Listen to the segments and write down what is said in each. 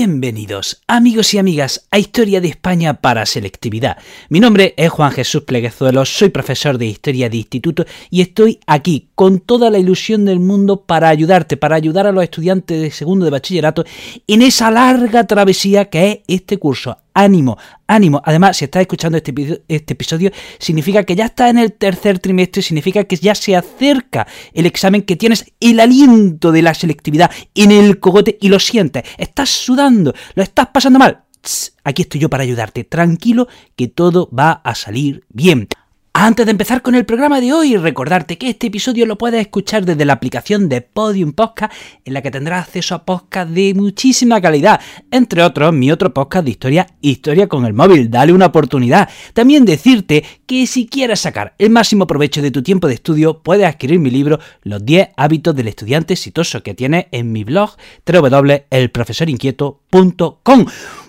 Bienvenidos, amigos y amigas, a Historia de España para Selectividad. Mi nombre es Juan Jesús Pleguezuelo, soy profesor de Historia de Instituto y estoy aquí con toda la ilusión del mundo para ayudarte, para ayudar a los estudiantes de segundo de bachillerato en esa larga travesía que es este curso ánimo, ánimo. Además, si estás escuchando este, este, episodio, significa que ya estás en el tercer trimestre, significa que ya se acerca el examen, que tienes el aliento de la selectividad en el cogote y lo sientes. Estás sudando, lo estás pasando mal. aquí estoy yo para ayudarte. Tranquilo, que todo va a salir bien. Antes de empezar con el programa de hoy, recordarte que este episodio lo puedes escuchar desde la aplicación de Podium Podcast, en la que tendrás acceso a podcasts de muchísima calidad, entre otros mi otro podcast de historia, Historia con el móvil, dale una oportunidad. También decirte que si quieres sacar el máximo provecho de tu tiempo de estudio, puedes adquirir mi libro Los 10 hábitos del estudiante exitoso que tiene en mi blog www.elprofesorinquieto.com.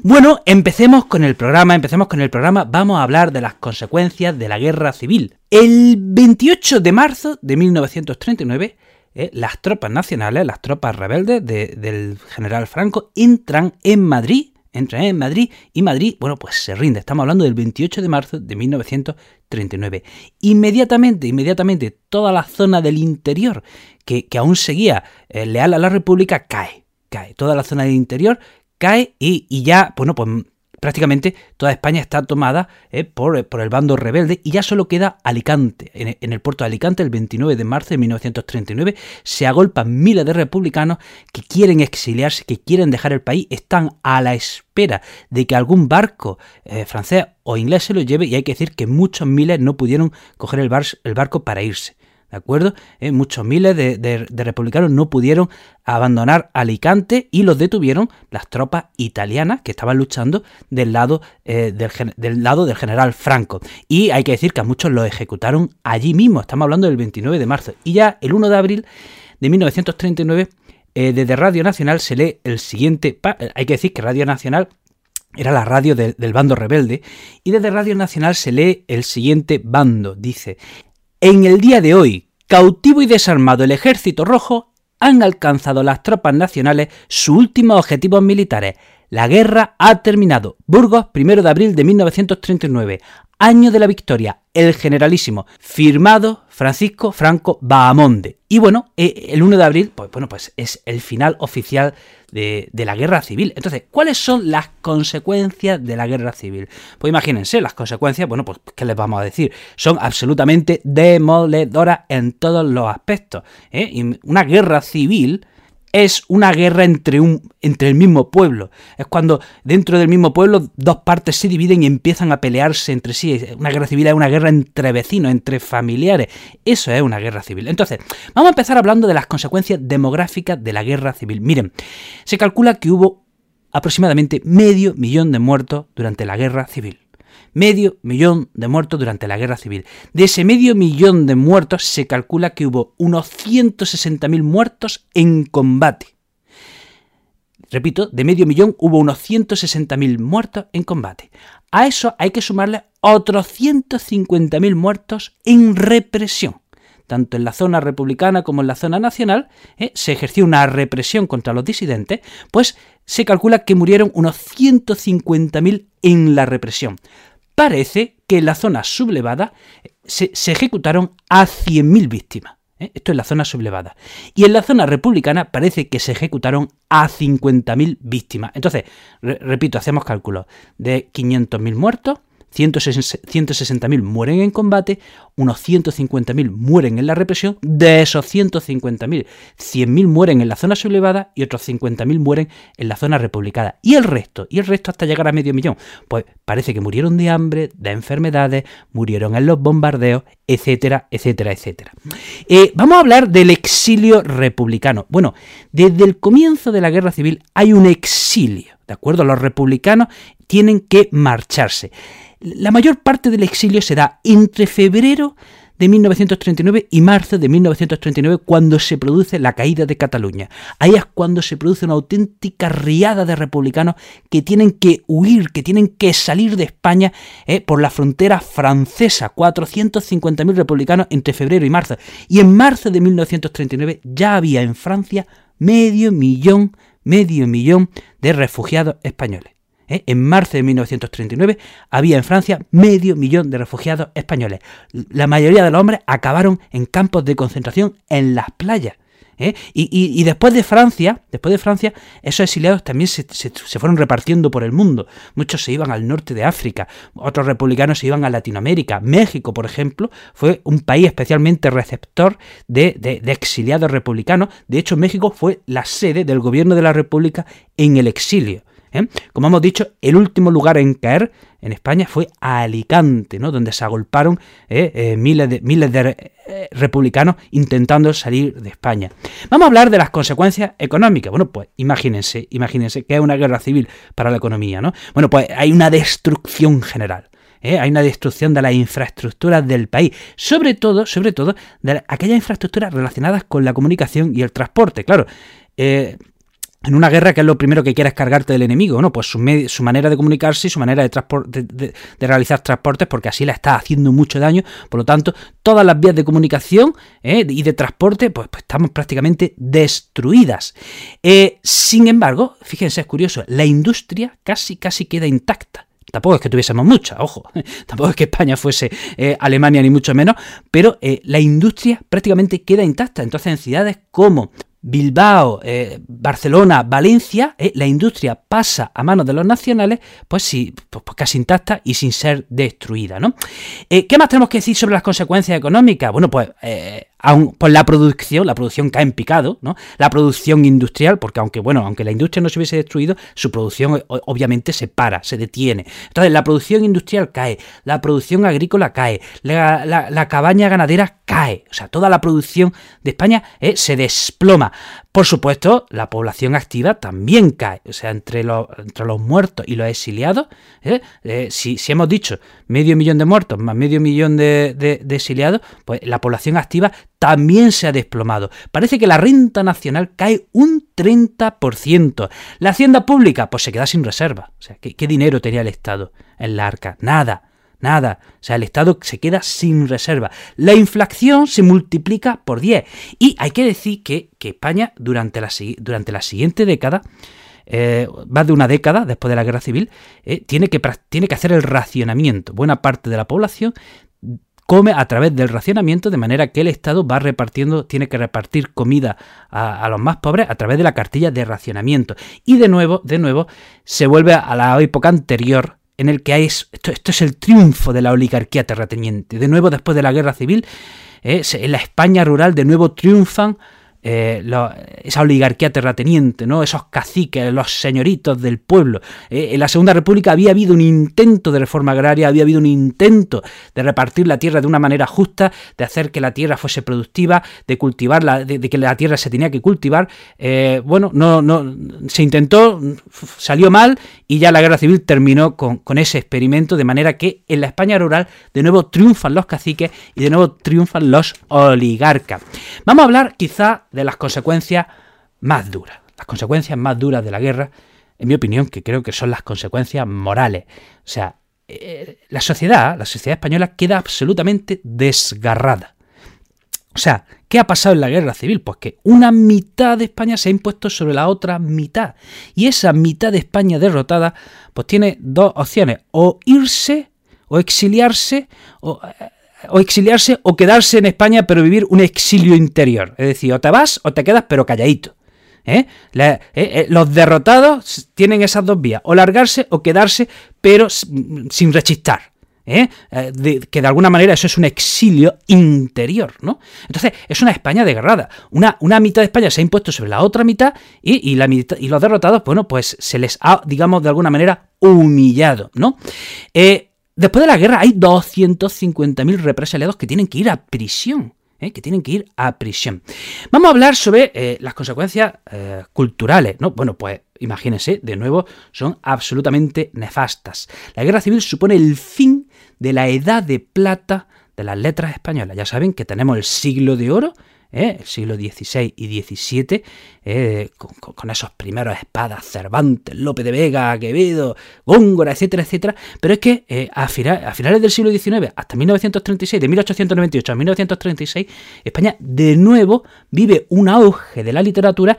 Bueno, empecemos con el programa, empecemos con el programa, vamos a hablar de las consecuencias de la guerra civil. El 28 de marzo de 1939, eh, las tropas nacionales, las tropas rebeldes del general Franco, entran en Madrid, entran en Madrid y Madrid, bueno, pues se rinde. Estamos hablando del 28 de marzo de 1939. Inmediatamente, inmediatamente, toda la zona del interior que, aún seguía eh, leal a la República cae. Cae. Toda la zona del interior cae y, ya, bueno, pues prácticamente toda España está tomada eh, por, el bando rebelde y ya solo queda Alicante. En, el puerto de Alicante, el 29 de marzo de 1939, se agolpan miles de republicanos que quieren exiliarse, que quieren dejar el país, están a la espera de que algún barco eh, francés o inglés se lo lleve y hay que decir que muchos miles no pudieron coger el barco para irse. ¿De acuerdo? Eh, muchos miles de, republicanos no pudieron abandonar Alicante y los detuvieron las tropas italianas que estaban luchando del lado, eh, del, lado del general Franco. Y hay que decir que a muchos los ejecutaron allí mismo. Estamos hablando del 29 de marzo. Y ya el 1 de abril de 1939, eh, desde Radio Nacional se lee el siguiente. Hay que decir que Radio Nacional era la radio del bando rebelde, y desde Radio Nacional se lee el siguiente bando. Dice, en el día de hoy, cautivo y desarmado el ejército rojo, han alcanzado las tropas nacionales sus últimos objetivos militares. La guerra ha terminado. Burgos, 1 de abril de 1939. Año de la victoria, el generalísimo, firmado Francisco Franco Bahamonde. Y bueno, eh, el 1 de abril, pues bueno, pues es el final oficial de, la guerra civil. Entonces, ¿cuáles son las consecuencias de la guerra civil? Pues imagínense, las consecuencias, bueno, pues ¿qué les vamos a decir? Son absolutamente demoledoras en todos los aspectos. ¿eh? Una guerra civil es una guerra entre, un, entre el mismo pueblo. Es cuando dentro del mismo pueblo dos partes se dividen y empiezan a pelearse entre sí. Una guerra civil es una guerra entre vecinos, entre familiares. Eso es una guerra civil. Entonces, vamos a empezar hablando de las consecuencias demográficas de la guerra civil. Miren, se calcula que hubo aproximadamente medio millón de muertos durante la guerra civil medio millón de muertos durante la guerra civil. De ese medio millón de muertos se calcula que hubo unos 160.000 muertos en combate. Repito, de medio millón hubo unos 160.000 muertos en combate. A eso hay que sumarle otros 150.000 muertos en represión. Tanto en la zona republicana como en la zona nacional eh, se ejerció una represión contra los disidentes, pues se calcula que murieron unos 150.000 en la represión parece que en la zona sublevada se, ejecutaron a 100.000 víctimas. ¿eh? Esto es la zona sublevada. Y en la zona republicana parece que se ejecutaron a 50.000 víctimas. Entonces, repito, hacemos cálculos de 500.000 muertos, 160.000 mueren en combate, unos 150.000 mueren en la represión, de esos 150.000, 100.000 mueren en la zona sublevada y otros 50.000 mueren en la zona republicana. ¿Y el resto? ¿Y el resto hasta llegar a medio millón? Pues parece que murieron de hambre, de enfermedades, murieron en los bombardeos, etcétera, etcétera, etcétera. Eh, vamos a hablar del exilio republicano. Bueno, desde el comienzo de la guerra civil hay un exilio ¿de acuerdo? Los republicanos tienen que marcharse. La mayor parte del exilio se da entre febrero de 1939 y marzo de 1939 cuando se produce la caída de Cataluña. Ahí es cuando se produce una auténtica riada de republicanos que tienen que huir, que tienen que salir de España eh, por la frontera francesa. 450.000 republicanos entre febrero y marzo. Y en marzo de 1939 ya había en Francia medio millón, medio millón de refugiados españoles. ¿Eh? En marzo de 1939 había en Francia medio millón de refugiados españoles. La mayoría de los hombres acabaron en campos de concentración en las playas. ¿eh? Y, después de Francia, después de Francia, esos exiliados también se, fueron repartiendo por el mundo. Muchos se iban al norte de África, otros republicanos se iban a Latinoamérica. México, por ejemplo, fue un país especialmente receptor de, de exiliados republicanos. De hecho, México fue la sede del gobierno de la República en el exilio. ¿Eh? Como hemos dicho, el último lugar en caer en España fue Alicante, ¿no? donde se agolparon ¿eh? Eh, miles de, miles de republicanos intentando salir de España. Vamos a hablar de las consecuencias económicas. Bueno, pues imagínense, imagínense que es una guerra civil para la economía, ¿no? Bueno, pues hay una destrucción general. hay una destrucción de las infraestructuras del país, sobre todo, sobre todo, de aquellas infraestructuras relacionadas con la comunicación y el transporte. Claro, en una guerra, que es lo primero que quieres cargarte del enemigo? ¿no? Pues su, manera de comunicarse y su manera de, de, realizar transportes, porque así la está haciendo mucho daño. Por lo tanto, todas las vías de comunicación ¿eh? y de transporte, pues, pues estamos prácticamente destruidas. Eh, sin embargo, fíjense, es curioso, la industria casi, casi queda intacta. Tampoco es que tuviésemos mucha, ojo, tampoco es que España fuese eh, Alemania ni mucho menos, pero la industria prácticamente queda intacta. Entonces en ciudades como Bilbao, eh, Barcelona, Valencia, eh, la industria pasa a manos de los nacionales, pues sí, pues, pues casi intacta y sin ser destruida, ¿no? Eh, ¿Qué más tenemos que decir sobre las consecuencias económicas? Bueno, pues aun, pues la producción, la producción cae en picado, ¿no? La producción industrial, porque aunque, bueno, aunque la industria no se hubiese destruido, su producción obviamente se para, se detiene. Entonces, la producción industrial cae, la producción agrícola cae, la, cabaña ganadera cae, o sea, toda la producción de España eh, se desploma. Por supuesto, la población activa también cae, o sea, entre los, entre los muertos y los exiliados, ¿eh? Eh, si, hemos dicho medio millón de muertos más medio millón de, exiliados, pues la población activa también se ha desplomado. Parece que la renta nacional cae un 30%. La hacienda pública, pues se queda sin reserva. O sea, ¿qué, dinero tenía el Estado en la arca? Nada. Nada. O sea, el Estado se queda sin reserva. La inflación se multiplica por 10. Y hay que decir que, España, durante la, durante la siguiente década, eh, más de una década después de la guerra civil, eh, tiene, que, tiene que hacer el racionamiento. Buena parte de la población come a través del racionamiento, de manera que el Estado va repartiendo, tiene que repartir comida a, los más pobres a través de la cartilla de racionamiento. Y de nuevo, de nuevo, se vuelve a la época anterior en el que hay esto, es el triunfo de la oligarquía terrateniente. De nuevo, después de la guerra civil, eh, en la España rural de nuevo triunfan eh, esa oligarquía terrateniente, ¿no? esos caciques, los señoritos del pueblo. Eh, en la Segunda República había habido un intento de reforma agraria, había habido un intento de repartir la tierra de una manera justa, de hacer que la tierra fuese productiva, de cultivarla, de, que la tierra se tenía que cultivar. Eh, bueno, no, no, se intentó, salió mal y ya la guerra civil terminó con, con ese experimento, de manera que en la España rural de nuevo triunfan los caciques y de nuevo triunfan los oligarcas. Vamos a hablar quizá de las consecuencias más duras. Las consecuencias más duras de la guerra, en mi opinión, que creo que son las consecuencias morales. O sea, eh, la sociedad, la sociedad española queda absolutamente desgarrada. O sea, ¿qué ha pasado en la guerra civil? Pues que una mitad de España se ha impuesto sobre la otra mitad. Y esa mitad de España derrotada, pues tiene dos opciones, o irse, o exiliarse, o eh, o exiliarse o quedarse en España pero vivir un exilio interior. Es decir, o te vas o te quedas pero calladito. ¿eh? Eh, eh, los derrotados tienen esas dos vías, o largarse o quedarse pero sin rechistar. que de alguna manera eso es un exilio interior, ¿no? Entonces, es una España desgarrada. Una, una mitad de España se ha impuesto sobre la otra mitad y, la y los derrotados, bueno, pues se les ha, digamos, de alguna manera humillado, ¿no? Después de la guerra hay 250.000 represaliados que tienen que ir a prisión. ¿eh? que tienen que ir a prisión. Vamos a hablar sobre eh, las consecuencias eh, culturales, ¿no? Bueno, pues imagínense, de nuevo, son absolutamente nefastas. La guerra civil supone el fin de la edad de plata de las letras españolas. Ya saben que tenemos el siglo de oro el siglo XVI y XVII, ¿eh? con, esos primeros espadas, Cervantes, Lope de Vega, Quevedo, Góngora, etcétera, etcétera. Pero es que eh, a, finales del siglo XIX, hasta 1936, de 1898 a 1936, España de nuevo vive un auge de la literatura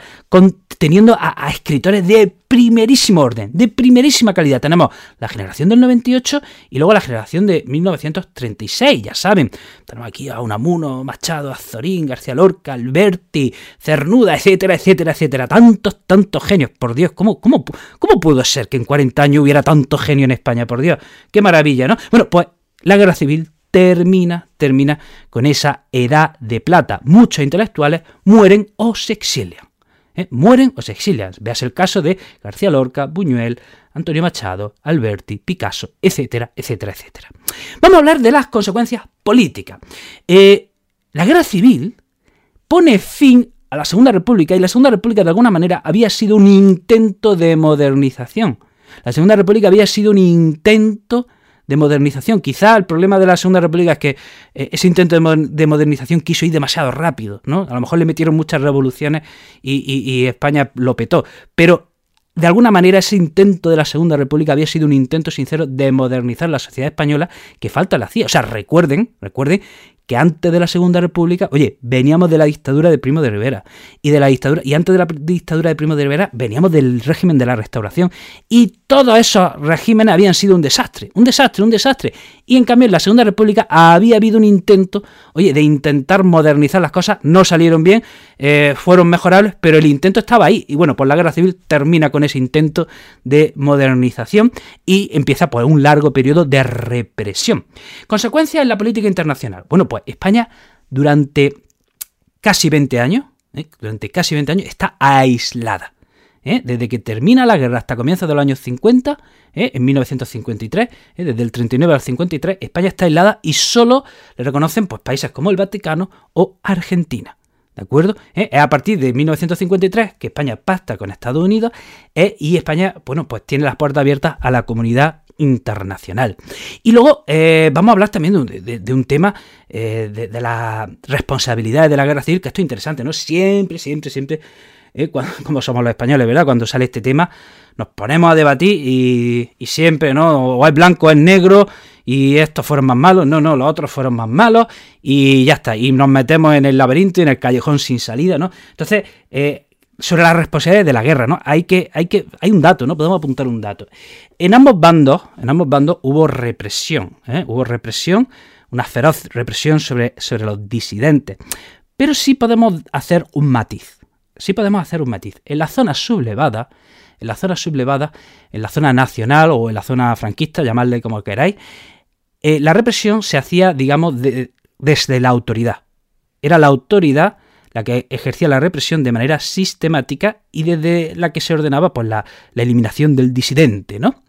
teniendo a, a escritores de primerísimo orden, de primerísima calidad. Tenemos la generación del 98 y luego la generación de 1936, ya saben. Tenemos aquí a Unamuno, Machado, Azorín, García Lorca, Alberti, Cernuda, etcétera, etcétera, etcétera. Tantos, tantos genios. Por Dios, ¿cómo, cómo, cómo pudo ser que en 40 años hubiera tanto genio en España? Por Dios, qué maravilla, ¿no? Bueno, pues la guerra civil termina, termina con esa edad de plata. Muchos intelectuales mueren o se exilian. ¿eh? mueren o se exilian. Veas el caso de García Lorca, Buñuel, Antonio Machado, Alberti, Picasso, etcétera, etcétera, etcétera. Vamos a hablar de las consecuencias políticas. Eh, la guerra civil pone fin a la Segunda República y la Segunda República de alguna manera había sido un intento de modernización. La Segunda República había sido un intento de modernización. Quizá el problema de la Segunda República es que eh, ese intento de, modernización quiso ir demasiado rápido, ¿no? A lo mejor le metieron muchas revoluciones y, España lo petó. Pero de alguna manera ese intento de la Segunda República había sido un intento sincero de modernizar la sociedad española que falta la hacía. O sea, recuerden, recuerden que antes de la Segunda República, oye, veníamos de la dictadura de Primo de Rivera y de la dictadura y antes de la dictadura de Primo de Rivera veníamos del régimen de la Restauración y todos esos regímenes habían sido un desastre, un desastre, un desastre. Y en cambio en la Segunda República había habido un intento, oye, de intentar modernizar las cosas, no salieron bien, eh, fueron mejorables, pero el intento estaba ahí. Y bueno, pues la guerra civil termina con ese intento de modernización y empieza pues un largo periodo de represión. Consecuencias en la política internacional. Bueno, pues España durante casi 20 años, ¿eh? durante casi 20 años está aislada. ¿eh? Desde que termina la guerra hasta comienzos de los años 50, ¿eh? en 1953, desde el 39 al 53, España está aislada y solo le reconocen pues, países como el Vaticano o Argentina. ¿De acuerdo? Es a partir de 1953 que España pacta con Estados Unidos y España, bueno, pues tiene las puertas abiertas a la comunidad internacional. Y luego eh, vamos a hablar también de, un tema eh, de, la responsabilidad de la guerra civil, que esto es interesante, ¿no? Siempre, siempre, siempre, eh, como somos los españoles, ¿verdad? Cuando sale este tema, nos ponemos a debatir y, siempre, ¿no? O es blanco o es negro y estos fueron más malos, no, no, los otros fueron más malos y ya está. Y nos metemos en el laberinto y en el callejón sin salida, ¿no? Entonces, sobre la responsabilidad de la guerra, ¿no? Hay que, hay que, hay un dato, ¿no? Podemos apuntar un dato. En ambos bandos, en ambos bandos hubo represión, ¿eh? hubo represión, una feroz represión sobre, sobre los disidentes. Pero sí podemos hacer un matiz. Sí podemos hacer un matiz. En la zona sublevada, en la zona sublevada, en la zona nacional o en la zona franquista, llamadle como queráis, eh, la represión se hacía, digamos, desde la autoridad. Era la autoridad la que ejercía la represión de manera sistemática y desde la que se ordenaba pues, la, eliminación del disidente, ¿no?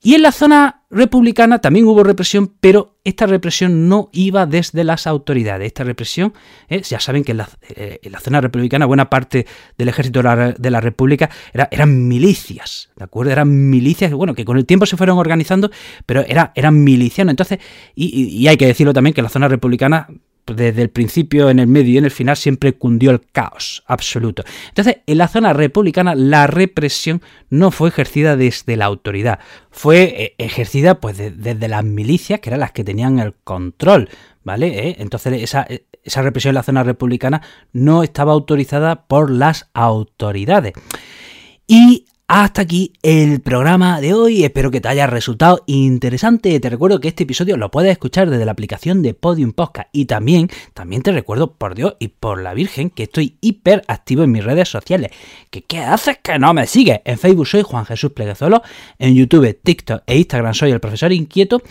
Y en la zona republicana también hubo represión, pero esta represión no iba desde las autoridades. Esta represión, eh, ya saben que eh, en la, zona republicana buena parte del ejército de la, República eran milicias, ¿de acuerdo? Eran milicias, bueno, que con el tiempo se fueron organizando, pero era, eran milicianos. Entonces, y, hay que decirlo también que la zona republicana desde el principio, en el medio y en el final siempre cundió el caos absoluto. Entonces, en la zona republicana la represión no fue ejercida desde la autoridad, fue eh, ejercida pues desde las milicias, que eran las que tenían el control, ¿vale? ¿Eh? Entonces, esa, esa represión en la zona republicana no estaba autorizada por las autoridades. Y hasta aquí el programa de hoy, espero que te haya resultado interesante. Te recuerdo que este episodio lo puedes escuchar desde la aplicación de Podium Podcast y también, también te recuerdo por Dios y por la Virgen que estoy hiper activo en mis redes sociales. ¿Que qué haces que no me sigues? En Facebook soy Juan Jesús Pleguezolo, en YouTube, TikTok e Instagram soy el profesor inquieto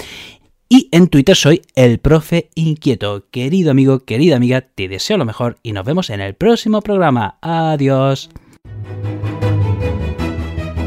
y en Twitter soy el profe inquieto. Querido amigo, querida amiga, te deseo lo mejor y nos vemos en el próximo programa. Adiós.